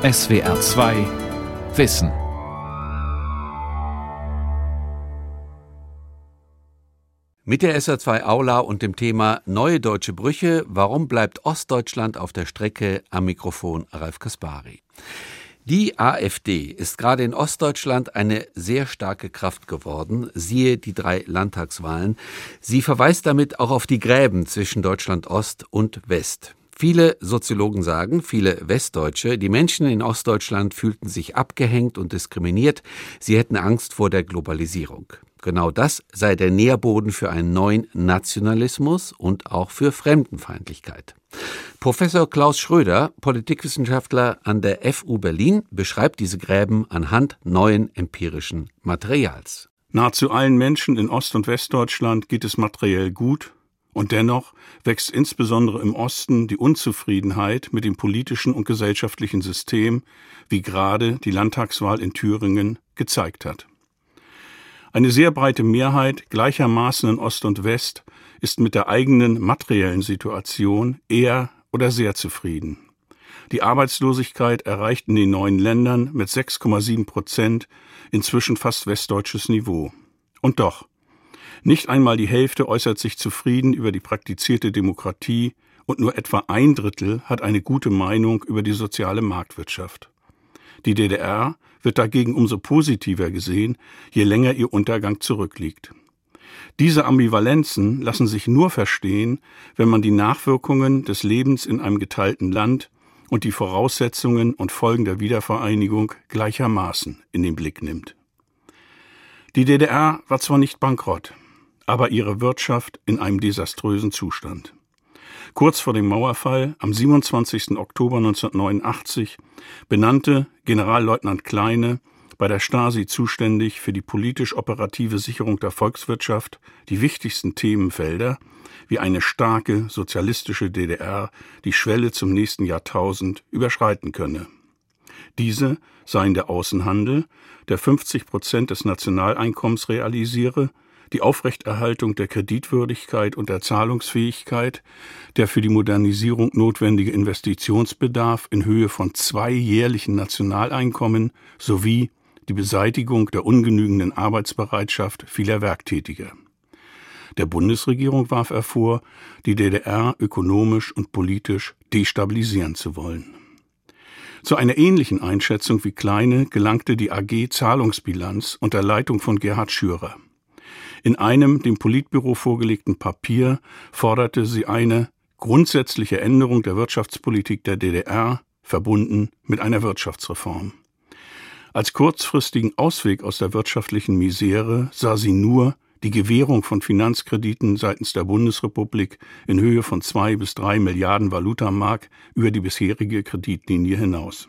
SWR 2 Wissen. Mit der SR2 Aula und dem Thema Neue deutsche Brüche, warum bleibt Ostdeutschland auf der Strecke am Mikrofon Ralf Kaspari. Die AfD ist gerade in Ostdeutschland eine sehr starke Kraft geworden, siehe die drei Landtagswahlen. Sie verweist damit auch auf die Gräben zwischen Deutschland Ost und West. Viele Soziologen sagen, viele Westdeutsche, die Menschen in Ostdeutschland fühlten sich abgehängt und diskriminiert, sie hätten Angst vor der Globalisierung. Genau das sei der Nährboden für einen neuen Nationalismus und auch für Fremdenfeindlichkeit. Professor Klaus Schröder, Politikwissenschaftler an der FU Berlin, beschreibt diese Gräben anhand neuen empirischen Materials. Nahezu allen Menschen in Ost- und Westdeutschland geht es materiell gut, und dennoch wächst insbesondere im Osten die Unzufriedenheit mit dem politischen und gesellschaftlichen System, wie gerade die Landtagswahl in Thüringen gezeigt hat. Eine sehr breite Mehrheit gleichermaßen in Ost und West ist mit der eigenen materiellen Situation eher oder sehr zufrieden. Die Arbeitslosigkeit erreicht in den neuen Ländern mit 6,7 Prozent inzwischen fast westdeutsches Niveau. Und doch, nicht einmal die Hälfte äußert sich zufrieden über die praktizierte Demokratie und nur etwa ein Drittel hat eine gute Meinung über die soziale Marktwirtschaft. Die DDR wird dagegen umso positiver gesehen, je länger ihr Untergang zurückliegt. Diese Ambivalenzen lassen sich nur verstehen, wenn man die Nachwirkungen des Lebens in einem geteilten Land und die Voraussetzungen und Folgen der Wiedervereinigung gleichermaßen in den Blick nimmt. Die DDR war zwar nicht bankrott, aber ihre Wirtschaft in einem desaströsen Zustand. Kurz vor dem Mauerfall, am 27. Oktober 1989, benannte Generalleutnant Kleine, bei der Stasi zuständig für die politisch operative Sicherung der Volkswirtschaft, die wichtigsten Themenfelder, wie eine starke sozialistische DDR die Schwelle zum nächsten Jahrtausend überschreiten könne. Diese seien der Außenhandel, der 50 Prozent des Nationaleinkommens realisiere, die Aufrechterhaltung der Kreditwürdigkeit und der Zahlungsfähigkeit, der für die Modernisierung notwendige Investitionsbedarf in Höhe von zwei jährlichen Nationaleinkommen sowie die Beseitigung der ungenügenden Arbeitsbereitschaft vieler Werktätiger. Der Bundesregierung warf er vor, die DDR ökonomisch und politisch destabilisieren zu wollen. Zu einer ähnlichen Einschätzung wie Kleine gelangte die AG Zahlungsbilanz unter Leitung von Gerhard Schürer. In einem dem Politbüro vorgelegten Papier forderte sie eine grundsätzliche Änderung der Wirtschaftspolitik der DDR, verbunden mit einer Wirtschaftsreform. Als kurzfristigen Ausweg aus der wirtschaftlichen Misere sah sie nur die Gewährung von Finanzkrediten seitens der Bundesrepublik in Höhe von zwei bis drei Milliarden Valutamark über die bisherige Kreditlinie hinaus.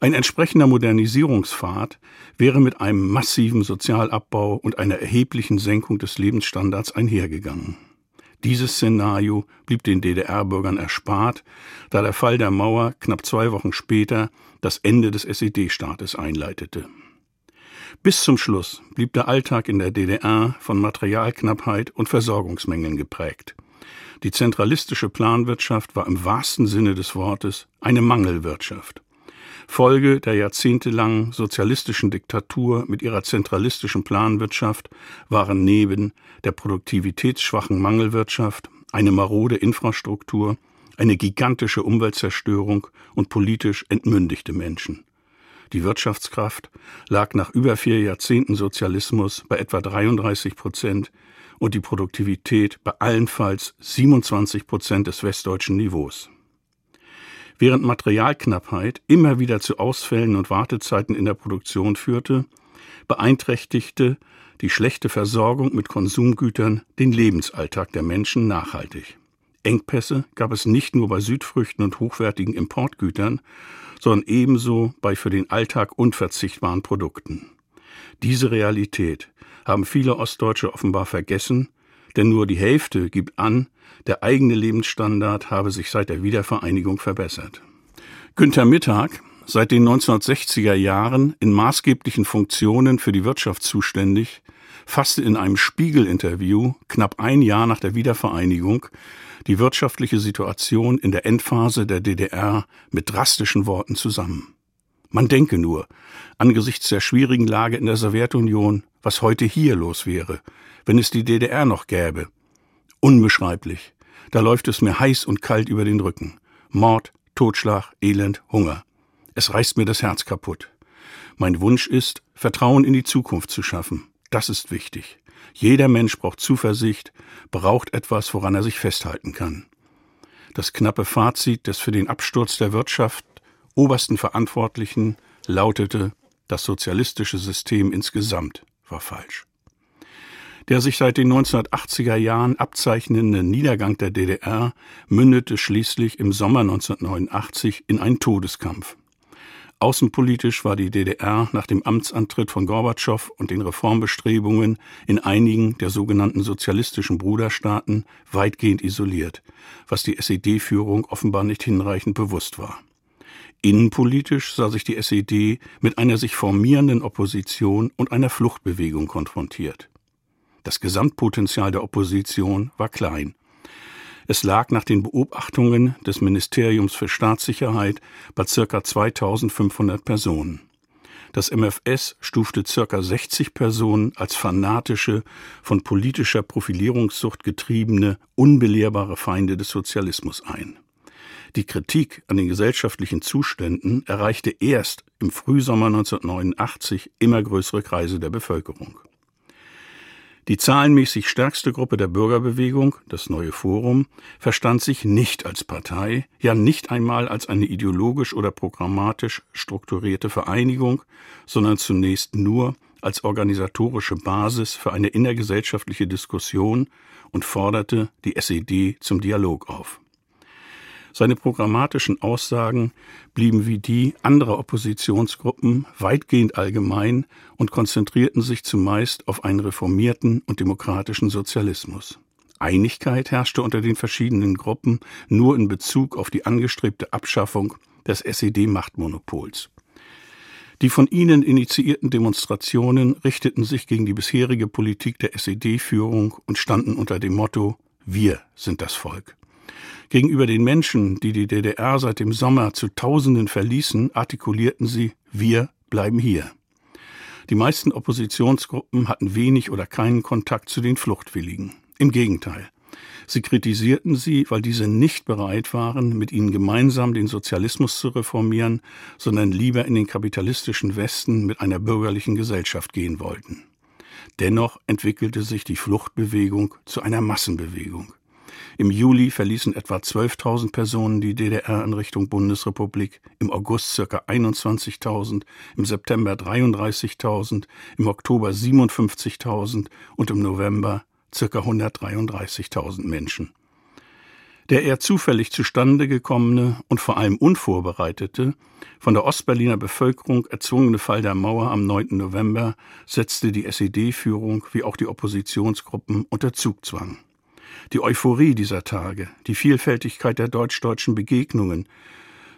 Ein entsprechender Modernisierungspfad wäre mit einem massiven Sozialabbau und einer erheblichen Senkung des Lebensstandards einhergegangen. Dieses Szenario blieb den DDR-Bürgern erspart, da der Fall der Mauer knapp zwei Wochen später das Ende des SED-Staates einleitete. Bis zum Schluss blieb der Alltag in der DDR von Materialknappheit und Versorgungsmängeln geprägt. Die zentralistische Planwirtschaft war im wahrsten Sinne des Wortes eine Mangelwirtschaft. Folge der jahrzehntelangen sozialistischen Diktatur mit ihrer zentralistischen Planwirtschaft waren neben der produktivitätsschwachen Mangelwirtschaft eine marode Infrastruktur, eine gigantische Umweltzerstörung und politisch entmündigte Menschen. Die Wirtschaftskraft lag nach über vier Jahrzehnten Sozialismus bei etwa 33 Prozent und die Produktivität bei allenfalls 27 Prozent des westdeutschen Niveaus. Während Materialknappheit immer wieder zu Ausfällen und Wartezeiten in der Produktion führte, beeinträchtigte die schlechte Versorgung mit Konsumgütern den Lebensalltag der Menschen nachhaltig. Engpässe gab es nicht nur bei Südfrüchten und hochwertigen Importgütern, sondern ebenso bei für den Alltag unverzichtbaren Produkten. Diese Realität haben viele Ostdeutsche offenbar vergessen, denn nur die Hälfte gibt an, der eigene Lebensstandard habe sich seit der Wiedervereinigung verbessert. Günter Mittag, seit den 1960er Jahren in maßgeblichen Funktionen für die Wirtschaft zuständig, fasste in einem Spiegel-Interview knapp ein Jahr nach der Wiedervereinigung die wirtschaftliche Situation in der Endphase der DDR mit drastischen Worten zusammen. Man denke nur, angesichts der schwierigen Lage in der Sowjetunion, was heute hier los wäre, wenn es die DDR noch gäbe. Unbeschreiblich. Da läuft es mir heiß und kalt über den Rücken. Mord, Totschlag, Elend, Hunger. Es reißt mir das Herz kaputt. Mein Wunsch ist, Vertrauen in die Zukunft zu schaffen. Das ist wichtig. Jeder Mensch braucht Zuversicht, braucht etwas, woran er sich festhalten kann. Das knappe Fazit des für den Absturz der Wirtschaft obersten Verantwortlichen lautete, das sozialistische System insgesamt war falsch. Der sich seit den 1980er Jahren abzeichnende Niedergang der DDR mündete schließlich im Sommer 1989 in einen Todeskampf. Außenpolitisch war die DDR nach dem Amtsantritt von Gorbatschow und den Reformbestrebungen in einigen der sogenannten sozialistischen Bruderstaaten weitgehend isoliert, was die SED-Führung offenbar nicht hinreichend bewusst war. Innenpolitisch sah sich die SED mit einer sich formierenden Opposition und einer Fluchtbewegung konfrontiert. Das Gesamtpotenzial der Opposition war klein. Es lag nach den Beobachtungen des Ministeriums für Staatssicherheit bei circa 2500 Personen. Das MFS stufte circa 60 Personen als fanatische, von politischer Profilierungssucht getriebene, unbelehrbare Feinde des Sozialismus ein. Die Kritik an den gesellschaftlichen Zuständen erreichte erst im Frühsommer 1989 immer größere Kreise der Bevölkerung. Die zahlenmäßig stärkste Gruppe der Bürgerbewegung, das Neue Forum, verstand sich nicht als Partei, ja nicht einmal als eine ideologisch oder programmatisch strukturierte Vereinigung, sondern zunächst nur als organisatorische Basis für eine innergesellschaftliche Diskussion und forderte die SED zum Dialog auf. Seine programmatischen Aussagen blieben wie die anderer Oppositionsgruppen weitgehend allgemein und konzentrierten sich zumeist auf einen reformierten und demokratischen Sozialismus. Einigkeit herrschte unter den verschiedenen Gruppen nur in Bezug auf die angestrebte Abschaffung des SED-Machtmonopols. Die von ihnen initiierten Demonstrationen richteten sich gegen die bisherige Politik der SED-Führung und standen unter dem Motto Wir sind das Volk. Gegenüber den Menschen, die die DDR seit dem Sommer zu Tausenden verließen, artikulierten sie Wir bleiben hier. Die meisten Oppositionsgruppen hatten wenig oder keinen Kontakt zu den Fluchtwilligen. Im Gegenteil. Sie kritisierten sie, weil diese nicht bereit waren, mit ihnen gemeinsam den Sozialismus zu reformieren, sondern lieber in den kapitalistischen Westen mit einer bürgerlichen Gesellschaft gehen wollten. Dennoch entwickelte sich die Fluchtbewegung zu einer Massenbewegung. Im Juli verließen etwa 12.000 Personen die DDR in Richtung Bundesrepublik, im August ca. 21.000, im September 33.000, im Oktober 57.000 und im November ca. 133.000 Menschen. Der eher zufällig zustande gekommene und vor allem unvorbereitete, von der Ostberliner Bevölkerung erzwungene Fall der Mauer am 9. November setzte die SED-Führung wie auch die Oppositionsgruppen unter Zugzwang. Die Euphorie dieser Tage, die Vielfältigkeit der deutsch-deutschen Begegnungen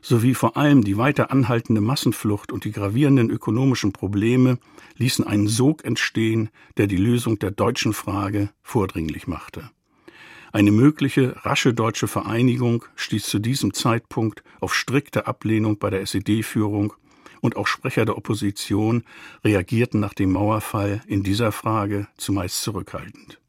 sowie vor allem die weiter anhaltende Massenflucht und die gravierenden ökonomischen Probleme ließen einen Sog entstehen, der die Lösung der deutschen Frage vordringlich machte. Eine mögliche rasche deutsche Vereinigung stieß zu diesem Zeitpunkt auf strikte Ablehnung bei der SED-Führung und auch Sprecher der Opposition reagierten nach dem Mauerfall in dieser Frage zumeist zurückhaltend.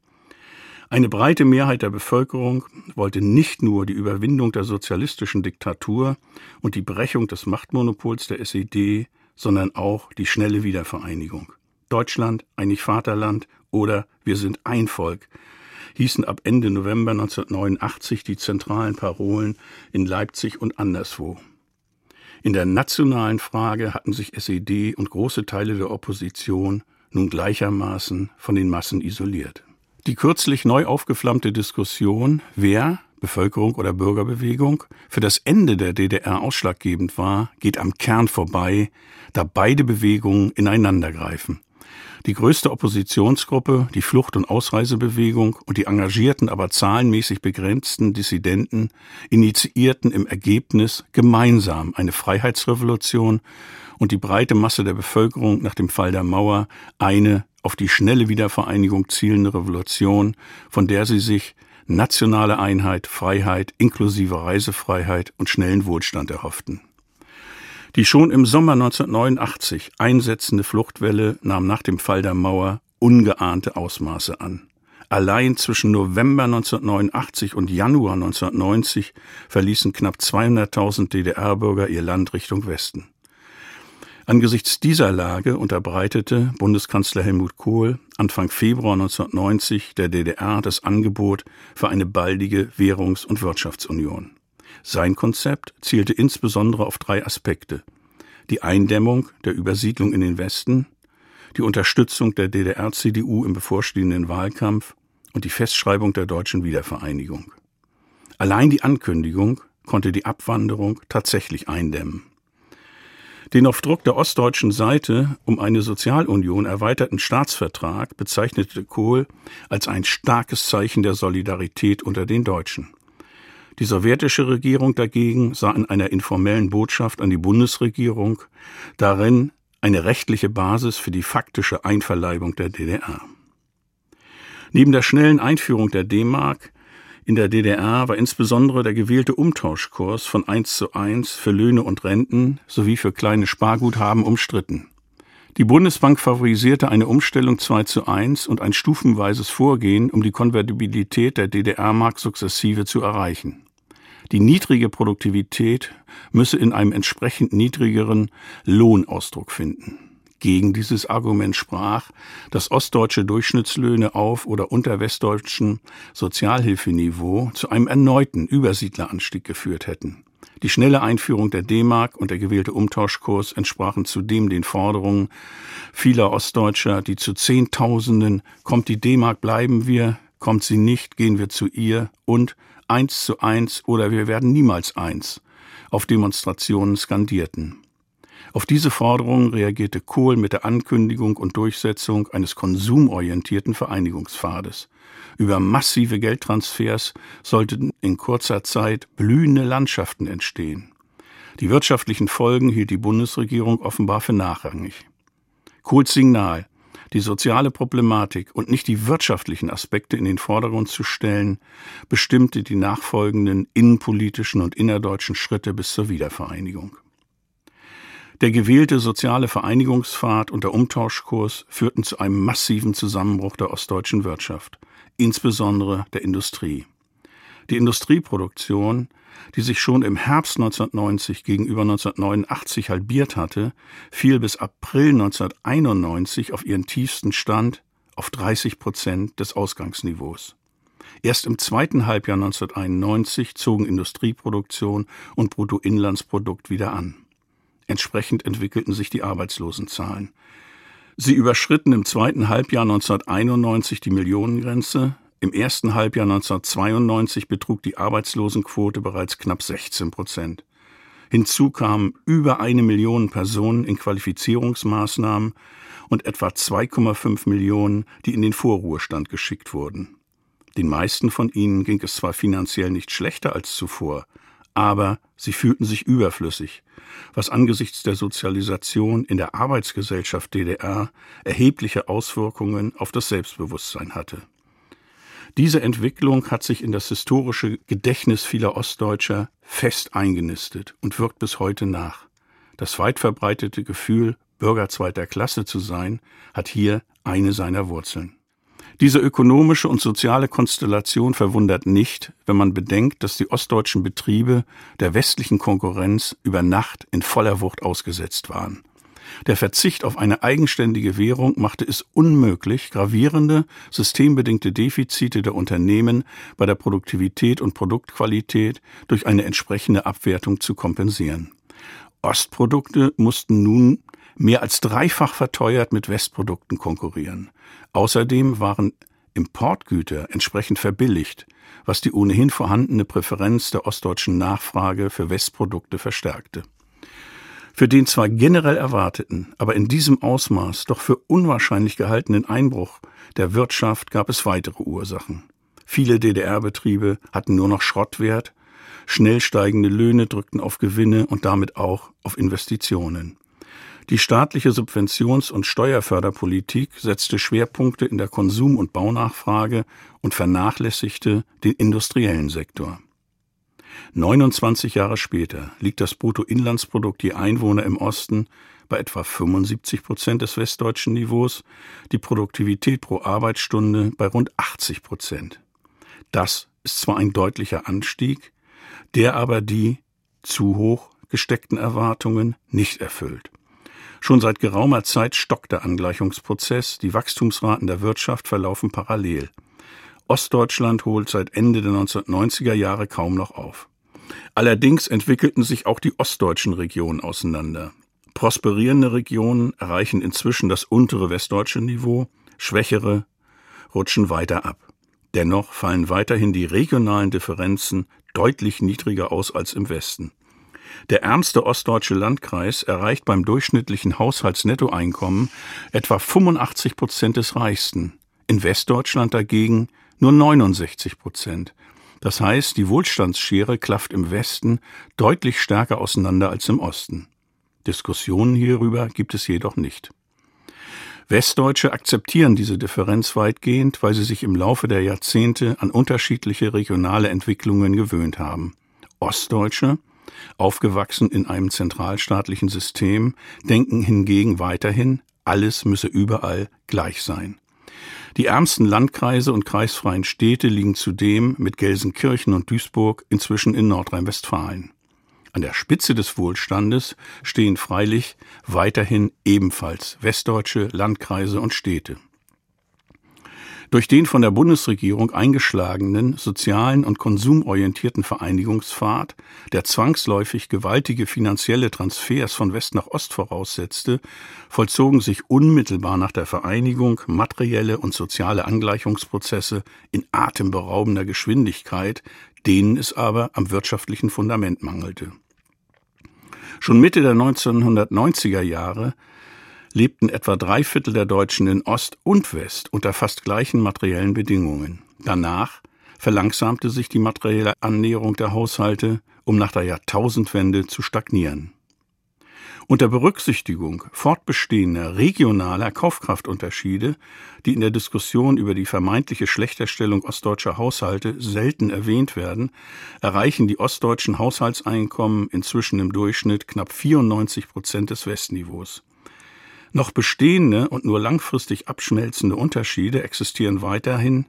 Eine breite Mehrheit der Bevölkerung wollte nicht nur die Überwindung der sozialistischen Diktatur und die Brechung des Machtmonopols der SED, sondern auch die schnelle Wiedervereinigung. Deutschland, einig Vaterland oder wir sind ein Volk hießen ab Ende November 1989 die zentralen Parolen in Leipzig und anderswo. In der nationalen Frage hatten sich SED und große Teile der Opposition nun gleichermaßen von den Massen isoliert. Die kürzlich neu aufgeflammte Diskussion, wer, Bevölkerung oder Bürgerbewegung, für das Ende der DDR ausschlaggebend war, geht am Kern vorbei, da beide Bewegungen ineinandergreifen. Die größte Oppositionsgruppe, die Flucht- und Ausreisebewegung und die engagierten, aber zahlenmäßig begrenzten Dissidenten initiierten im Ergebnis gemeinsam eine Freiheitsrevolution und die breite Masse der Bevölkerung nach dem Fall der Mauer eine auf die schnelle Wiedervereinigung zielende Revolution, von der sie sich nationale Einheit, Freiheit, inklusive Reisefreiheit und schnellen Wohlstand erhofften. Die schon im Sommer 1989 einsetzende Fluchtwelle nahm nach dem Fall der Mauer ungeahnte Ausmaße an. Allein zwischen November 1989 und Januar 1990 verließen knapp 200.000 DDR-Bürger ihr Land Richtung Westen. Angesichts dieser Lage unterbreitete Bundeskanzler Helmut Kohl Anfang Februar 1990 der DDR das Angebot für eine baldige Währungs- und Wirtschaftsunion. Sein Konzept zielte insbesondere auf drei Aspekte. Die Eindämmung der Übersiedlung in den Westen, die Unterstützung der DDR-CDU im bevorstehenden Wahlkampf und die Festschreibung der deutschen Wiedervereinigung. Allein die Ankündigung konnte die Abwanderung tatsächlich eindämmen. Den auf Druck der ostdeutschen Seite um eine Sozialunion erweiterten Staatsvertrag bezeichnete Kohl als ein starkes Zeichen der Solidarität unter den Deutschen. Die sowjetische Regierung dagegen sah in einer informellen Botschaft an die Bundesregierung darin eine rechtliche Basis für die faktische Einverleibung der DDR. Neben der schnellen Einführung der D-Mark in der DDR war insbesondere der gewählte Umtauschkurs von 1 zu 1 für Löhne und Renten sowie für kleine Sparguthaben umstritten. Die Bundesbank favorisierte eine Umstellung 2 zu 1 und ein stufenweises Vorgehen, um die Konvertibilität der DDR-Mark sukzessive zu erreichen. Die niedrige Produktivität müsse in einem entsprechend niedrigeren Lohnausdruck finden. Gegen dieses Argument sprach, dass ostdeutsche Durchschnittslöhne auf oder unter westdeutschem Sozialhilfeniveau zu einem erneuten Übersiedleranstieg geführt hätten. Die schnelle Einführung der D-Mark und der gewählte Umtauschkurs entsprachen zudem den Forderungen vieler Ostdeutscher, die zu Zehntausenden kommt die D-Mark bleiben wir, kommt sie nicht, gehen wir zu ihr und eins zu eins oder wir werden niemals eins auf Demonstrationen skandierten. Auf diese Forderungen reagierte Kohl mit der Ankündigung und Durchsetzung eines konsumorientierten Vereinigungspfades. Über massive Geldtransfers sollten in kurzer Zeit blühende Landschaften entstehen. Die wirtschaftlichen Folgen hielt die Bundesregierung offenbar für nachrangig. Kohls Signal, die soziale Problematik und nicht die wirtschaftlichen Aspekte in den Vordergrund zu stellen, bestimmte die nachfolgenden innenpolitischen und innerdeutschen Schritte bis zur Wiedervereinigung. Der gewählte soziale Vereinigungspfad und der Umtauschkurs führten zu einem massiven Zusammenbruch der ostdeutschen Wirtschaft, insbesondere der Industrie. Die Industrieproduktion, die sich schon im Herbst 1990 gegenüber 1989 halbiert hatte, fiel bis April 1991 auf ihren tiefsten Stand auf 30 Prozent des Ausgangsniveaus. Erst im zweiten Halbjahr 1991 zogen Industrieproduktion und Bruttoinlandsprodukt wieder an. Entsprechend entwickelten sich die Arbeitslosenzahlen. Sie überschritten im zweiten Halbjahr 1991 die Millionengrenze. Im ersten Halbjahr 1992 betrug die Arbeitslosenquote bereits knapp 16 Prozent. Hinzu kamen über eine Million Personen in Qualifizierungsmaßnahmen und etwa 2,5 Millionen, die in den Vorruhestand geschickt wurden. Den meisten von ihnen ging es zwar finanziell nicht schlechter als zuvor, aber sie fühlten sich überflüssig, was angesichts der Sozialisation in der Arbeitsgesellschaft DDR erhebliche Auswirkungen auf das Selbstbewusstsein hatte. Diese Entwicklung hat sich in das historische Gedächtnis vieler Ostdeutscher fest eingenistet und wirkt bis heute nach. Das weit verbreitete Gefühl, Bürger zweiter Klasse zu sein, hat hier eine seiner Wurzeln. Diese ökonomische und soziale Konstellation verwundert nicht, wenn man bedenkt, dass die ostdeutschen Betriebe der westlichen Konkurrenz über Nacht in voller Wucht ausgesetzt waren. Der Verzicht auf eine eigenständige Währung machte es unmöglich, gravierende, systembedingte Defizite der Unternehmen bei der Produktivität und Produktqualität durch eine entsprechende Abwertung zu kompensieren. Ostprodukte mussten nun mehr als dreifach verteuert mit Westprodukten konkurrieren. Außerdem waren Importgüter entsprechend verbilligt, was die ohnehin vorhandene Präferenz der ostdeutschen Nachfrage für Westprodukte verstärkte. Für den zwar generell erwarteten, aber in diesem Ausmaß doch für unwahrscheinlich gehaltenen Einbruch der Wirtschaft gab es weitere Ursachen. Viele DDR-Betriebe hatten nur noch Schrottwert, schnell steigende Löhne drückten auf Gewinne und damit auch auf Investitionen. Die staatliche Subventions- und Steuerförderpolitik setzte Schwerpunkte in der Konsum- und Baunachfrage und vernachlässigte den industriellen Sektor. 29 Jahre später liegt das Bruttoinlandsprodukt je Einwohner im Osten bei etwa 75 Prozent des westdeutschen Niveaus, die Produktivität pro Arbeitsstunde bei rund 80 Prozent. Das ist zwar ein deutlicher Anstieg, der aber die zu hoch gesteckten Erwartungen nicht erfüllt. Schon seit geraumer Zeit stockt der Angleichungsprozess, die Wachstumsraten der Wirtschaft verlaufen parallel. Ostdeutschland holt seit Ende der 1990er Jahre kaum noch auf. Allerdings entwickelten sich auch die ostdeutschen Regionen auseinander. Prosperierende Regionen erreichen inzwischen das untere westdeutsche Niveau, schwächere rutschen weiter ab. Dennoch fallen weiterhin die regionalen Differenzen deutlich niedriger aus als im Westen. Der ärmste ostdeutsche Landkreis erreicht beim durchschnittlichen Haushaltsnettoeinkommen etwa 85 Prozent des Reichsten, in Westdeutschland dagegen nur 69 Prozent. Das heißt, die Wohlstandsschere klafft im Westen deutlich stärker auseinander als im Osten. Diskussionen hierüber gibt es jedoch nicht. Westdeutsche akzeptieren diese Differenz weitgehend, weil sie sich im Laufe der Jahrzehnte an unterschiedliche regionale Entwicklungen gewöhnt haben. Ostdeutsche, aufgewachsen in einem zentralstaatlichen System, denken hingegen weiterhin, alles müsse überall gleich sein. Die ärmsten Landkreise und kreisfreien Städte liegen zudem mit Gelsenkirchen und Duisburg inzwischen in Nordrhein-Westfalen. An der Spitze des Wohlstandes stehen freilich weiterhin ebenfalls westdeutsche Landkreise und Städte. Durch den von der Bundesregierung eingeschlagenen sozialen und konsumorientierten Vereinigungspfad, der zwangsläufig gewaltige finanzielle Transfers von West nach Ost voraussetzte, vollzogen sich unmittelbar nach der Vereinigung materielle und soziale Angleichungsprozesse in atemberaubender Geschwindigkeit, denen es aber am wirtschaftlichen Fundament mangelte. Schon Mitte der 1990er Jahre lebten etwa drei Viertel der Deutschen in Ost und West unter fast gleichen materiellen Bedingungen. Danach verlangsamte sich die materielle Annäherung der Haushalte, um nach der Jahrtausendwende zu stagnieren. Unter Berücksichtigung fortbestehender regionaler Kaufkraftunterschiede, die in der Diskussion über die vermeintliche Schlechterstellung ostdeutscher Haushalte selten erwähnt werden, erreichen die ostdeutschen Haushaltseinkommen inzwischen im Durchschnitt knapp 94 Prozent des Westniveaus. Noch bestehende und nur langfristig abschmelzende Unterschiede existieren weiterhin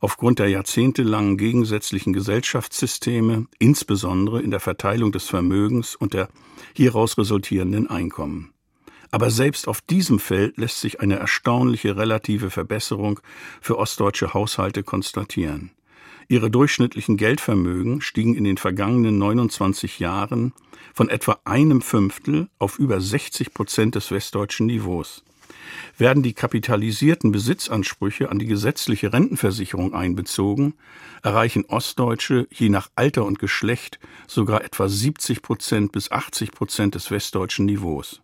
aufgrund der jahrzehntelangen gegensätzlichen Gesellschaftssysteme, insbesondere in der Verteilung des Vermögens und der hieraus resultierenden Einkommen. Aber selbst auf diesem Feld lässt sich eine erstaunliche relative Verbesserung für ostdeutsche Haushalte konstatieren. Ihre durchschnittlichen Geldvermögen stiegen in den vergangenen 29 Jahren von etwa einem Fünftel auf über 60 Prozent des westdeutschen Niveaus. Werden die kapitalisierten Besitzansprüche an die gesetzliche Rentenversicherung einbezogen, erreichen Ostdeutsche je nach Alter und Geschlecht sogar etwa 70 Prozent bis 80 Prozent des westdeutschen Niveaus.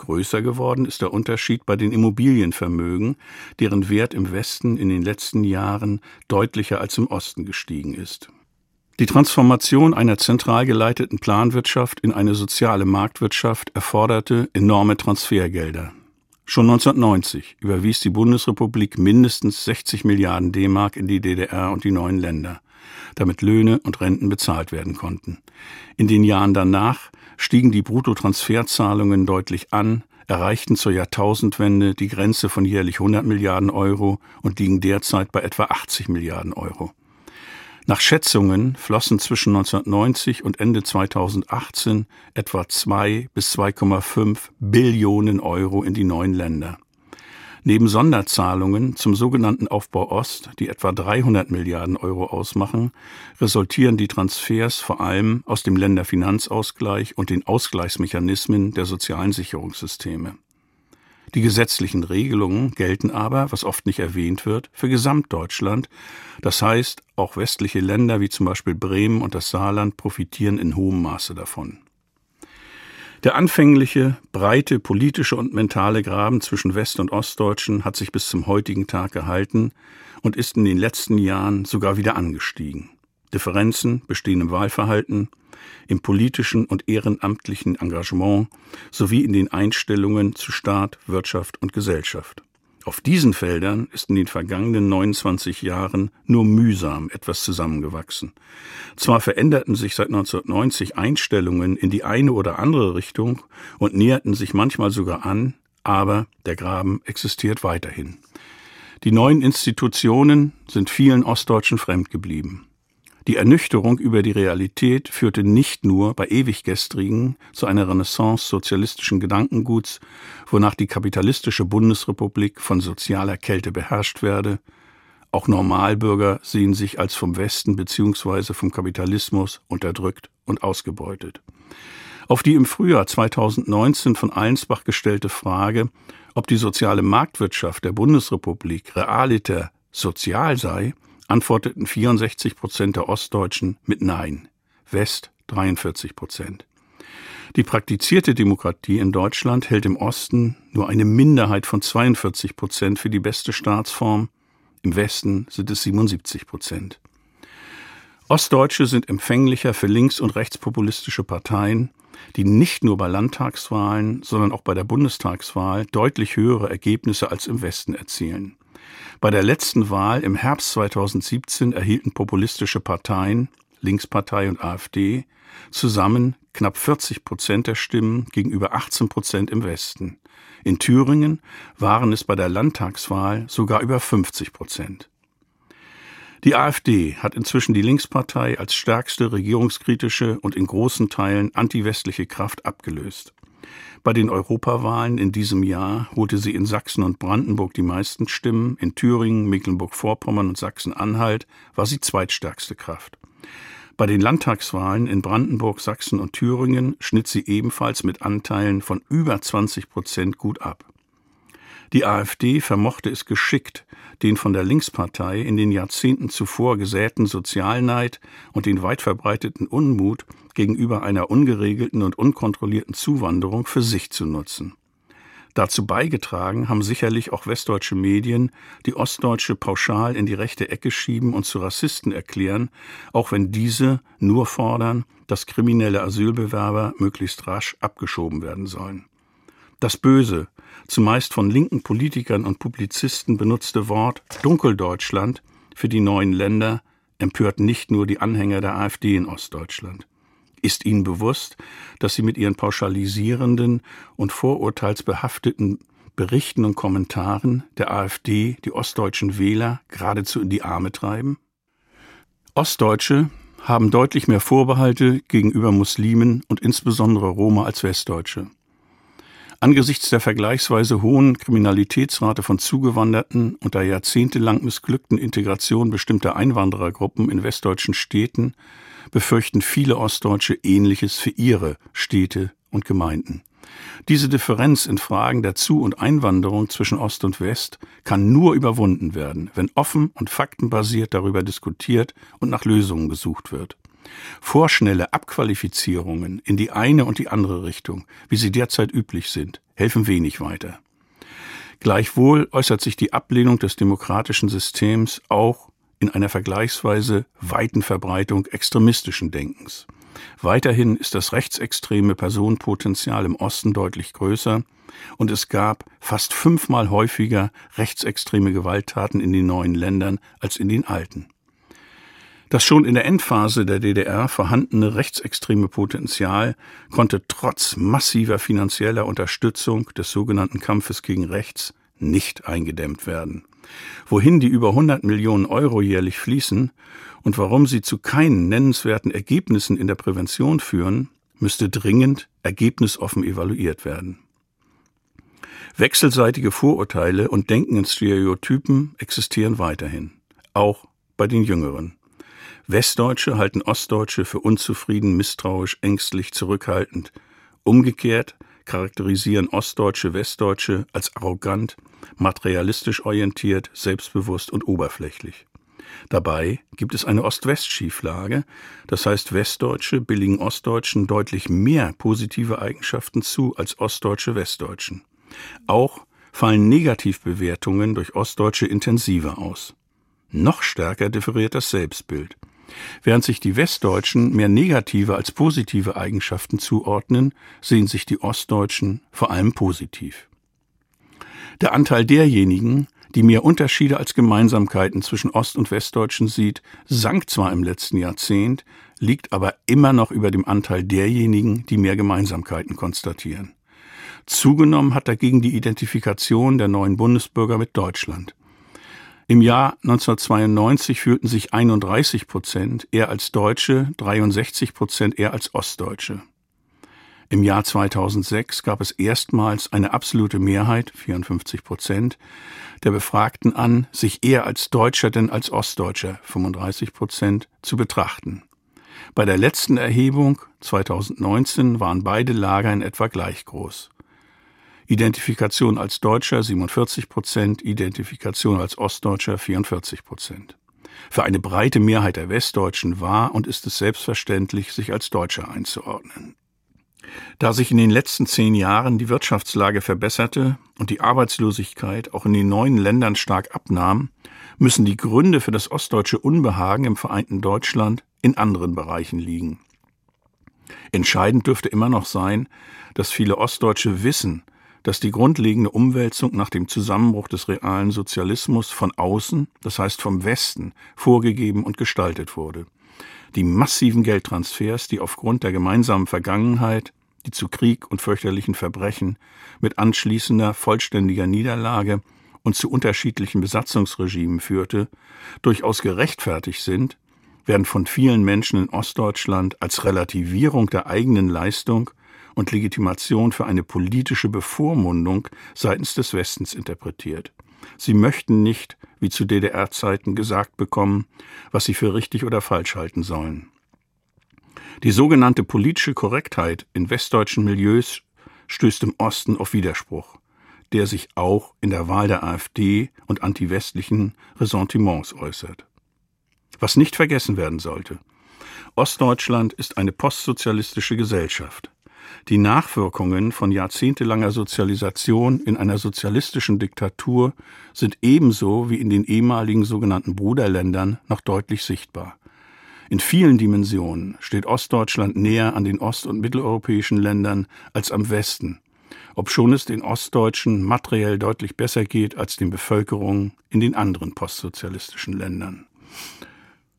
Größer geworden ist der Unterschied bei den Immobilienvermögen, deren Wert im Westen in den letzten Jahren deutlicher als im Osten gestiegen ist. Die Transformation einer zentral geleiteten Planwirtschaft in eine soziale Marktwirtschaft erforderte enorme Transfergelder. Schon 1990 überwies die Bundesrepublik mindestens 60 Milliarden D-Mark in die DDR und die neuen Länder, damit Löhne und Renten bezahlt werden konnten. In den Jahren danach stiegen die Bruttotransferzahlungen deutlich an, erreichten zur Jahrtausendwende die Grenze von jährlich 100 Milliarden Euro und liegen derzeit bei etwa 80 Milliarden Euro. Nach Schätzungen flossen zwischen 1990 und Ende 2018 etwa 2 bis 2,5 Billionen Euro in die neuen Länder. Neben Sonderzahlungen zum sogenannten Aufbau Ost, die etwa 300 Milliarden Euro ausmachen, resultieren die Transfers vor allem aus dem Länderfinanzausgleich und den Ausgleichsmechanismen der sozialen Sicherungssysteme. Die gesetzlichen Regelungen gelten aber, was oft nicht erwähnt wird, für Gesamtdeutschland. Das heißt, auch westliche Länder wie zum Beispiel Bremen und das Saarland profitieren in hohem Maße davon. Der anfängliche, breite politische und mentale Graben zwischen West- und Ostdeutschen hat sich bis zum heutigen Tag gehalten und ist in den letzten Jahren sogar wieder angestiegen. Differenzen bestehen im Wahlverhalten, im politischen und ehrenamtlichen Engagement sowie in den Einstellungen zu Staat, Wirtschaft und Gesellschaft. Auf diesen Feldern ist in den vergangenen 29 Jahren nur mühsam etwas zusammengewachsen. Zwar veränderten sich seit 1990 Einstellungen in die eine oder andere Richtung und näherten sich manchmal sogar an, aber der Graben existiert weiterhin. Die neuen Institutionen sind vielen Ostdeutschen fremd geblieben. Die Ernüchterung über die Realität führte nicht nur bei Ewiggestrigen zu einer Renaissance sozialistischen Gedankenguts, wonach die kapitalistische Bundesrepublik von sozialer Kälte beherrscht werde, auch Normalbürger sehen sich als vom Westen bzw. vom Kapitalismus unterdrückt und ausgebeutet. Auf die im Frühjahr 2019 von Allensbach gestellte Frage, ob die soziale Marktwirtschaft der Bundesrepublik realiter sozial sei, antworteten 64 Prozent der Ostdeutschen mit Nein, West 43 Prozent. Die praktizierte Demokratie in Deutschland hält im Osten nur eine Minderheit von 42 Prozent für die beste Staatsform, im Westen sind es 77 Prozent. Ostdeutsche sind empfänglicher für links- und rechtspopulistische Parteien, die nicht nur bei Landtagswahlen, sondern auch bei der Bundestagswahl deutlich höhere Ergebnisse als im Westen erzielen. Bei der letzten Wahl im Herbst 2017 erhielten populistische Parteien, Linkspartei und AfD, zusammen knapp 40 Prozent der Stimmen gegenüber 18 Prozent im Westen. In Thüringen waren es bei der Landtagswahl sogar über 50 Prozent. Die AfD hat inzwischen die Linkspartei als stärkste regierungskritische und in großen Teilen antiwestliche Kraft abgelöst. Bei den Europawahlen in diesem Jahr holte sie in Sachsen und Brandenburg die meisten Stimmen, in Thüringen, Mecklenburg-Vorpommern und Sachsen-Anhalt war sie zweitstärkste Kraft. Bei den Landtagswahlen in Brandenburg, Sachsen und Thüringen schnitt sie ebenfalls mit Anteilen von über 20 Prozent gut ab. Die AfD vermochte es geschickt, den von der Linkspartei in den Jahrzehnten zuvor gesäten Sozialneid und den weit verbreiteten Unmut gegenüber einer ungeregelten und unkontrollierten Zuwanderung für sich zu nutzen. Dazu beigetragen haben sicherlich auch westdeutsche Medien, die Ostdeutsche pauschal in die rechte Ecke schieben und zu Rassisten erklären, auch wenn diese nur fordern, dass kriminelle Asylbewerber möglichst rasch abgeschoben werden sollen. Das böse, zumeist von linken Politikern und Publizisten benutzte Wort Dunkeldeutschland für die neuen Länder empört nicht nur die Anhänger der AfD in Ostdeutschland. Ist Ihnen bewusst, dass Sie mit Ihren pauschalisierenden und vorurteilsbehafteten Berichten und Kommentaren der AfD die ostdeutschen Wähler geradezu in die Arme treiben? Ostdeutsche haben deutlich mehr Vorbehalte gegenüber Muslimen und insbesondere Roma als Westdeutsche. Angesichts der vergleichsweise hohen Kriminalitätsrate von Zugewanderten und der jahrzehntelang missglückten Integration bestimmter Einwanderergruppen in westdeutschen Städten befürchten viele Ostdeutsche Ähnliches für ihre Städte und Gemeinden. Diese Differenz in Fragen der Zu- und Einwanderung zwischen Ost und West kann nur überwunden werden, wenn offen und faktenbasiert darüber diskutiert und nach Lösungen gesucht wird. Vorschnelle Abqualifizierungen in die eine und die andere Richtung, wie sie derzeit üblich sind, helfen wenig weiter. Gleichwohl äußert sich die Ablehnung des demokratischen Systems auch in einer vergleichsweise weiten Verbreitung extremistischen Denkens. Weiterhin ist das rechtsextreme Personenpotenzial im Osten deutlich größer und es gab fast fünfmal häufiger rechtsextreme Gewalttaten in den neuen Ländern als in den alten. Das schon in der Endphase der DDR vorhandene rechtsextreme Potenzial konnte trotz massiver finanzieller Unterstützung des sogenannten Kampfes gegen Rechts nicht eingedämmt werden. Wohin die über 100 Millionen Euro jährlich fließen und warum sie zu keinen nennenswerten Ergebnissen in der Prävention führen, müsste dringend ergebnisoffen evaluiert werden. Wechselseitige Vorurteile und Denken in Stereotypen existieren weiterhin, auch bei den Jüngeren. Westdeutsche halten Ostdeutsche für unzufrieden, misstrauisch, ängstlich, zurückhaltend. Umgekehrt charakterisieren Ostdeutsche Westdeutsche als arrogant, materialistisch orientiert, selbstbewusst und oberflächlich. Dabei gibt es eine Ost-West-Schieflage, das heißt Westdeutsche billigen Ostdeutschen deutlich mehr positive Eigenschaften zu als Ostdeutsche Westdeutschen. Auch fallen Negativbewertungen durch Ostdeutsche intensiver aus. Noch stärker differiert das Selbstbild. Während sich die Westdeutschen mehr negative als positive Eigenschaften zuordnen, sehen sich die Ostdeutschen vor allem positiv. Der Anteil derjenigen, die mehr Unterschiede als Gemeinsamkeiten zwischen Ost- und Westdeutschen sieht, sank zwar im letzten Jahrzehnt, liegt aber immer noch über dem Anteil derjenigen, die mehr Gemeinsamkeiten konstatieren. Zugenommen hat dagegen die Identifikation der neuen Bundesbürger mit Deutschland. Im Jahr 1992 fühlten sich 31 Prozent eher als Deutsche, 63 Prozent eher als Ostdeutsche. Im Jahr 2006 gab es erstmals eine absolute Mehrheit, 54 Prozent, der Befragten an, sich eher als Deutscher denn als Ostdeutscher, 35 Prozent, zu betrachten. Bei der letzten Erhebung 2019 waren beide Lager in etwa gleich groß. Identifikation als Deutscher 47 Prozent, Identifikation als Ostdeutscher 44 Prozent. Für eine breite Mehrheit der Westdeutschen war und ist es selbstverständlich, sich als Deutscher einzuordnen. Da sich in den letzten zehn Jahren die Wirtschaftslage verbesserte und die Arbeitslosigkeit auch in den neuen Ländern stark abnahm, müssen die Gründe für das ostdeutsche Unbehagen im vereinten Deutschland in anderen Bereichen liegen. Entscheidend dürfte immer noch sein, dass viele Ostdeutsche wissen, dass die grundlegende Umwälzung nach dem Zusammenbruch des realen Sozialismus von außen, das heißt vom Westen, vorgegeben und gestaltet wurde. Die massiven Geldtransfers, die aufgrund der gemeinsamen Vergangenheit, die zu Krieg und fürchterlichen Verbrechen mit anschließender vollständiger Niederlage und zu unterschiedlichen Besatzungsregimen führte, durchaus gerechtfertigt sind, werden von vielen Menschen in Ostdeutschland als Relativierung der eigenen Leistung und Legitimation für eine politische Bevormundung seitens des Westens interpretiert. Sie möchten nicht, wie zu DDR-Zeiten gesagt bekommen, was sie für richtig oder falsch halten sollen. Die sogenannte politische Korrektheit in westdeutschen Milieus stößt im Osten auf Widerspruch, der sich auch in der Wahl der AfD und antiwestlichen Ressentiments äußert. Was nicht vergessen werden sollte. Ostdeutschland ist eine postsozialistische Gesellschaft. Die Nachwirkungen von jahrzehntelanger Sozialisation in einer sozialistischen Diktatur sind ebenso wie in den ehemaligen sogenannten Bruderländern noch deutlich sichtbar. In vielen Dimensionen steht Ostdeutschland näher an den ost- und mitteleuropäischen Ländern als am Westen, obschon es den Ostdeutschen materiell deutlich besser geht als den Bevölkerungen in den anderen postsozialistischen Ländern.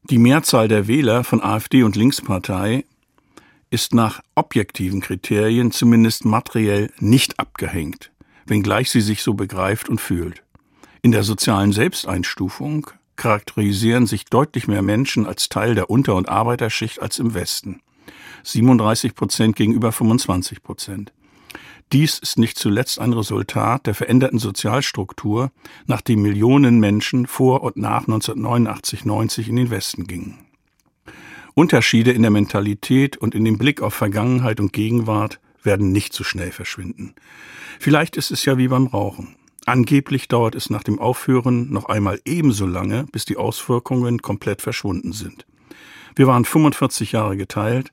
Die Mehrzahl der Wähler von AfD und Linkspartei ist nach objektiven Kriterien zumindest materiell nicht abgehängt, wenngleich sie sich so begreift und fühlt. In der sozialen Selbsteinstufung charakterisieren sich deutlich mehr Menschen als Teil der Unter- und Arbeiterschicht als im Westen. 37 Prozent gegenüber 25 Prozent. Dies ist nicht zuletzt ein Resultat der veränderten Sozialstruktur, nachdem Millionen Menschen vor und nach 1989-90 in den Westen gingen. Unterschiede in der Mentalität und in dem Blick auf Vergangenheit und Gegenwart werden nicht so schnell verschwinden. Vielleicht ist es ja wie beim Rauchen. Angeblich dauert es nach dem Aufhören noch einmal ebenso lange, bis die Auswirkungen komplett verschwunden sind. Wir waren 45 Jahre geteilt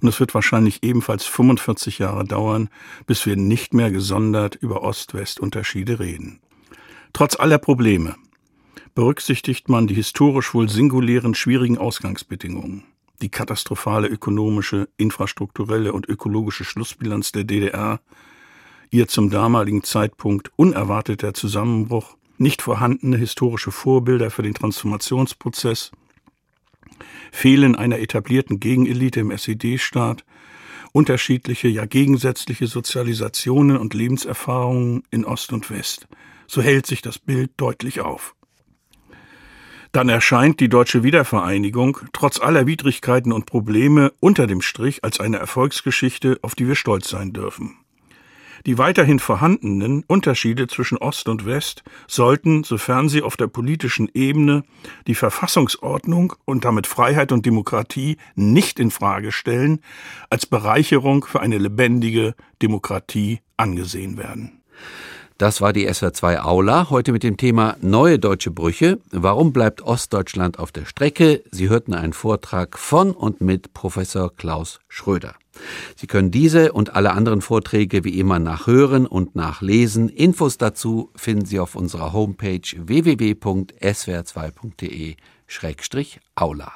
und es wird wahrscheinlich ebenfalls 45 Jahre dauern, bis wir nicht mehr gesondert über Ost-West-Unterschiede reden. Trotz aller Probleme berücksichtigt man die historisch wohl singulären schwierigen Ausgangsbedingungen, die katastrophale ökonomische, infrastrukturelle und ökologische Schlussbilanz der DDR, ihr zum damaligen Zeitpunkt unerwarteter Zusammenbruch, nicht vorhandene historische Vorbilder für den Transformationsprozess, Fehlen einer etablierten Gegenelite im SED-Staat, unterschiedliche, ja gegensätzliche Sozialisationen und Lebenserfahrungen in Ost und West. So hält sich das Bild deutlich auf. Dann erscheint die deutsche Wiedervereinigung trotz aller Widrigkeiten und Probleme unter dem Strich als eine Erfolgsgeschichte, auf die wir stolz sein dürfen. Die weiterhin vorhandenen Unterschiede zwischen Ost und West sollten, sofern sie auf der politischen Ebene die Verfassungsordnung und damit Freiheit und Demokratie nicht in Frage stellen, als Bereicherung für eine lebendige Demokratie angesehen werden. Das war die SWR2 Aula, heute mit dem Thema Neue deutsche Brüche. Warum bleibt Ostdeutschland auf der Strecke? Sie hörten einen Vortrag von und mit Professor Klaus Schröder. Sie können diese und alle anderen Vorträge wie immer nachhören und nachlesen. Infos dazu finden Sie auf unserer Homepage www.swr2.de-aula.